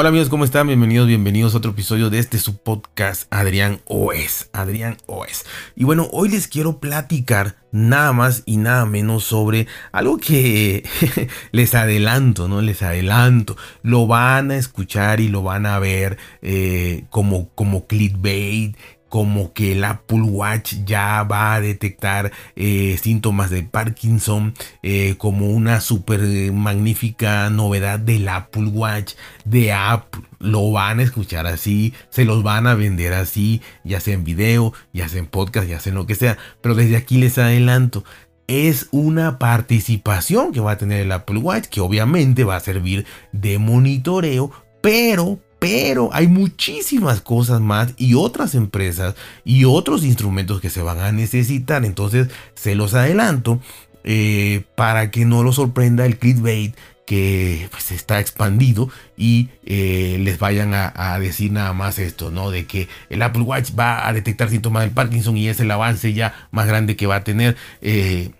Hola amigos, ¿cómo están? Bienvenidos, bienvenidos a otro episodio de este su podcast Adrián OS. Adrián OS. Y bueno, hoy les quiero platicar nada más y nada menos sobre algo que les adelanto, ¿no? Les adelanto. Lo van a escuchar y lo van a ver eh, como, como clickbait como que el Apple Watch ya va a detectar eh, síntomas de Parkinson eh, como una super magnífica novedad del Apple Watch de Apple. Lo van a escuchar así, se los van a vender así, ya sea en video, ya sea en podcast, ya sea en lo que sea. Pero desde aquí les adelanto, es una participación que va a tener el Apple Watch, que obviamente va a servir de monitoreo, pero pero hay muchísimas cosas más y otras empresas y otros instrumentos que se van a necesitar. Entonces se los adelanto eh, para que no lo sorprenda el clickbait que pues, está expandido y eh, les vayan a, decir nada más esto, ¿no? De que el Apple Watch va a detectar síntomas del Parkinson y es el avance ya más grande que va a tener. Eh,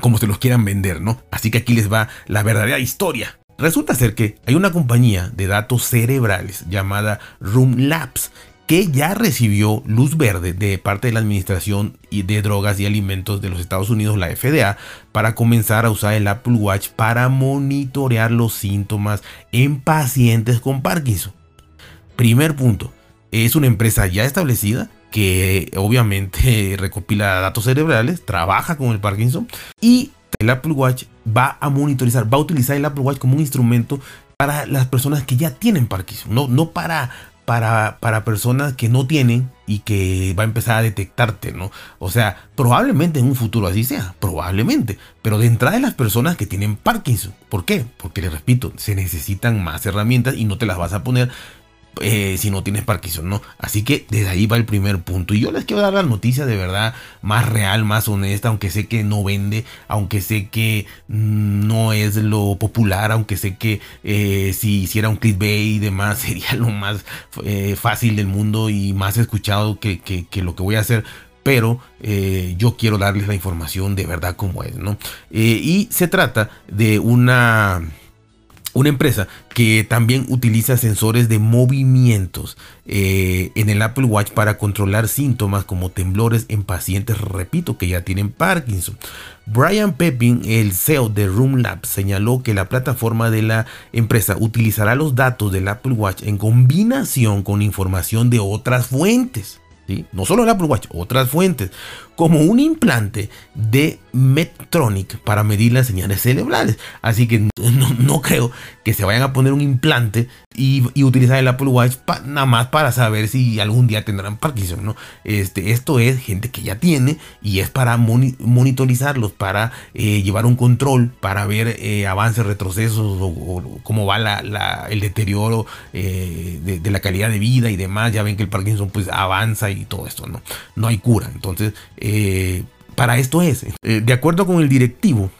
como se los quieran vender, ¿no? Así que aquí les va la verdadera historia Resulta ser que hay una compañía de datos cerebrales llamada Room Labs que ya recibió luz verde de parte de la Administración de Drogas y Alimentos de los Estados Unidos, la FDA, para comenzar a usar el Apple Watch para monitorear los síntomas en pacientes con Parkinson. Primer punto, es una empresa ya establecida que obviamente recopila datos cerebrales, trabaja con el Parkinson y el Apple Watch va a monitorizar, va a utilizar el Apple Watch como un instrumento para las personas que ya tienen Parkinson, no, no para, para, para personas que no tienen y que va a empezar a detectarte, ¿no? O sea, probablemente en un futuro así sea, probablemente, pero de entrada de las personas que tienen Parkinson. ¿Por qué? Porque les repito, se necesitan más herramientas y no te las vas a poner eh, si no tienes Parkinson, ¿no? Así que desde ahí va el primer punto. Y yo les quiero dar la noticia de verdad más real, más honesta, aunque sé que no vende, aunque sé que mm, no es lo popular, aunque sé que eh, si hiciera un clickbait y demás sería lo más eh, fácil del mundo y más escuchado que, lo que voy a hacer pero yo quiero darles la información de verdad como es, ¿no? y se trata de una una empresa que también utiliza sensores de movimientos eh, en el Apple Watch para controlar síntomas como temblores en pacientes, repito, que ya tienen Parkinson. Brian Pepin, el CEO de Room Labs, señaló que la plataforma de la empresa utilizará los datos del Apple Watch en combinación con información de otras fuentes. No solo el Apple Watch, otras fuentes, como un implante de Medtronic para medir las señales cerebrales. Así que no, creo que se vayan a poner un implante y, utilizar el Apple Watch nada más para saber si algún día tendrán Parkinson. ¿no? Este, esto es gente que ya tiene y es para monitorizarlos, para eh, llevar un control, para ver eh, avances, retrocesos o, cómo va el deterioro eh, de, de, la calidad de vida y demás. Ya ven que el Parkinson pues avanza y todo esto. No, no hay cura. Entonces eh, para esto es. Eh, de acuerdo con el directivo,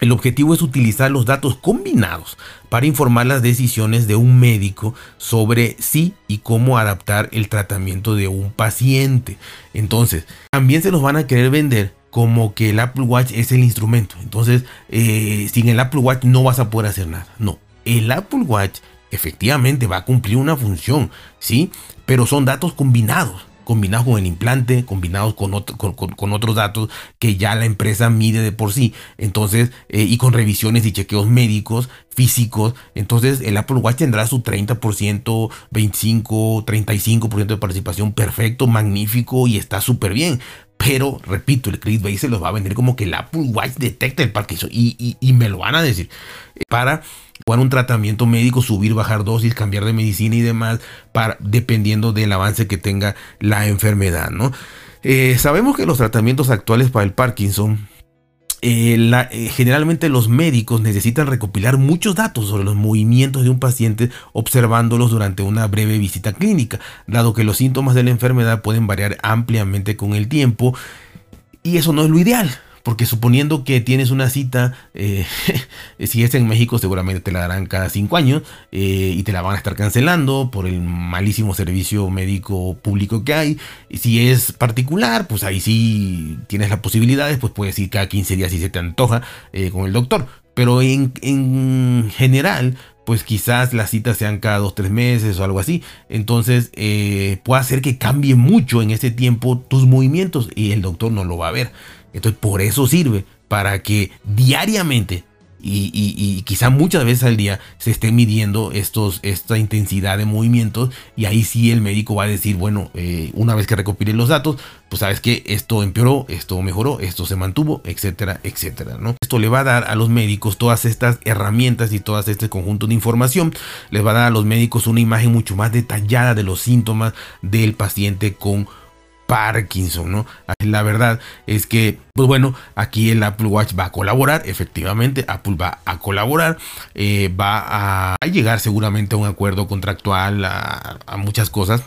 el objetivo es utilizar los datos combinados para informar las decisiones de un médico sobre si y cómo adaptar el tratamiento de un paciente. Entonces, también se los van a querer vender como que el Apple Watch es el instrumento. Entonces, eh, sin el Apple Watch no vas a poder hacer nada. No, el Apple Watch efectivamente va a cumplir una función, ¿sí? Pero son datos combinados combinados con el implante, combinados con, con, otros datos que ya la empresa mide de por sí. Entonces, eh, y con revisiones y chequeos médicos, físicos. Entonces, el Apple Watch tendrá su 30%, 25, 35% de participación perfecto, magnífico y está súper bien. Pero, repito, el clickbait se los va a vender como que el Apple Watch detecta el Parkinson. Y, y, me lo van a decir. Para un tratamiento médico, subir, bajar dosis, cambiar de medicina y demás, para, dependiendo del avance que tenga la enfermedad, ¿no? Eh, sabemos que los tratamientos actuales para el Parkinson eh, eh, generalmente los médicos necesitan recopilar muchos datos sobre los movimientos de un paciente observándolos durante una breve visita clínica, dado que los síntomas de la enfermedad pueden variar ampliamente con el tiempo y eso no es lo ideal. Porque suponiendo que tienes una cita, eh, si es en México seguramente te la darán cada cinco años eh, y te la van a estar cancelando por el malísimo servicio médico público que hay. Y si es particular, pues ahí sí tienes las posibilidades, pues puedes ir cada 15 días si se te antoja eh, con el doctor. Pero en, en, general, pues quizás las citas sean cada dos, tres meses o algo así. Entonces puede hacer que cambie mucho en ese tiempo tus movimientos y el doctor no lo va a ver. Entonces por eso sirve, para que diariamente y, quizá muchas veces al día se esté midiendo esta intensidad de movimientos y ahí sí el médico va a decir, bueno, eh, una vez que recopile los datos, pues sabes que esto empeoró, esto mejoró, esto se mantuvo, etcétera, etcétera, ¿no? Esto le va a dar a los médicos todas estas herramientas y todas este conjunto de información, les va a dar a los médicos una imagen mucho más detallada de los síntomas del paciente con Parkinson, ¿no? La verdad es que, pues bueno, aquí el Apple Watch va a colaborar, efectivamente, Apple va a colaborar, eh, va a, llegar seguramente a un acuerdo contractual, a muchas cosas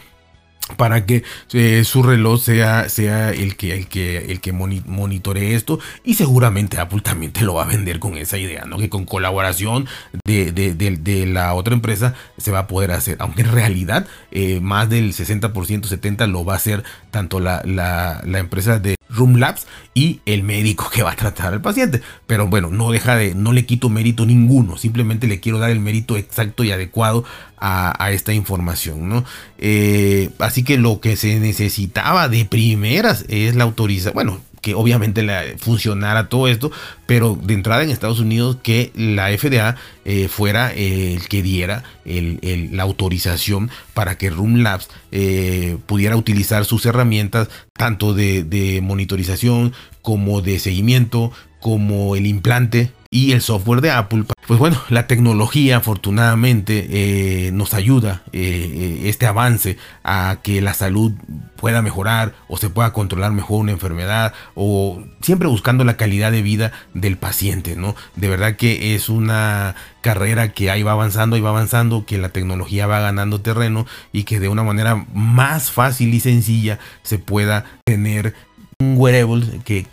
para que eh, su reloj sea, sea el que, el que, el que monitoree esto y seguramente Apple también te lo va a vender con esa idea, ¿no? que con colaboración de, de, la otra empresa se va a poder hacer, aunque en realidad eh, más del 60%, 70% lo va a hacer tanto la, la, la empresa de Room Labs y el médico que va a tratar al paciente. Pero bueno, no deja de, no le quito mérito ninguno, simplemente le quiero dar el mérito exacto y adecuado a, esta información, ¿no? Eh, así que lo que se necesitaba de primeras es la autorización, bueno, que obviamente la, funcionara todo esto, pero de entrada en Estados Unidos que la FDA eh, fuera el que diera la autorización para que Room Labs eh, pudiera utilizar sus herramientas tanto de monitorización como de seguimiento, como el implante y el software de Apple. Pues bueno, la tecnología afortunadamente eh, nos ayuda eh, eh, este avance a que la salud pueda mejorar o se pueda controlar mejor una enfermedad o siempre buscando la calidad de vida del paciente, ¿no? De verdad que es una carrera que ahí va avanzando y va avanzando, que la tecnología va ganando terreno y que de una manera más fácil y sencilla se pueda tener un wearable que,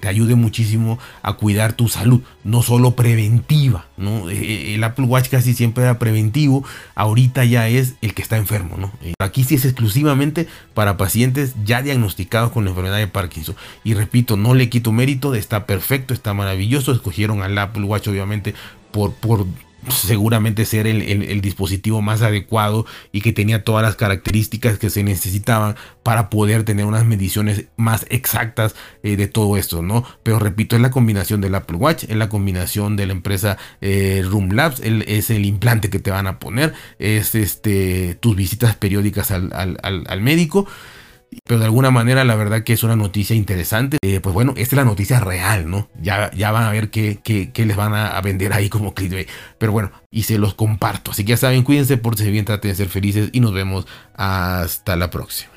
te ayude muchísimo a cuidar tu salud, no solo preventiva, ¿no? Eh, eh, el Apple Watch casi siempre era preventivo, ahorita ya es el que está enfermo, ¿no? Eh, aquí sí es exclusivamente para pacientes ya diagnosticados con la enfermedad de Parkinson. Y repito, no le quito mérito, está perfecto, está maravilloso, escogieron al Apple Watch obviamente por, por seguramente ser el, dispositivo más adecuado y que tenía todas las características que se necesitaban para poder tener unas mediciones más exactas eh, de todo esto, ¿no? Pero repito, es la combinación del Apple Watch, es la combinación de la empresa eh, Room Labs, es el implante que te van a poner, es este tus visitas periódicas al, al médico. Pero de alguna manera la verdad que es una noticia interesante. Eh, pues bueno, esta es la noticia real, ¿no? Ya, ya van a ver qué, qué, les van a, vender ahí como clickbait. Pero bueno, y se los comparto. Así que ya saben, cuídense, por si bien, traten de ser felices y nos vemos hasta la próxima.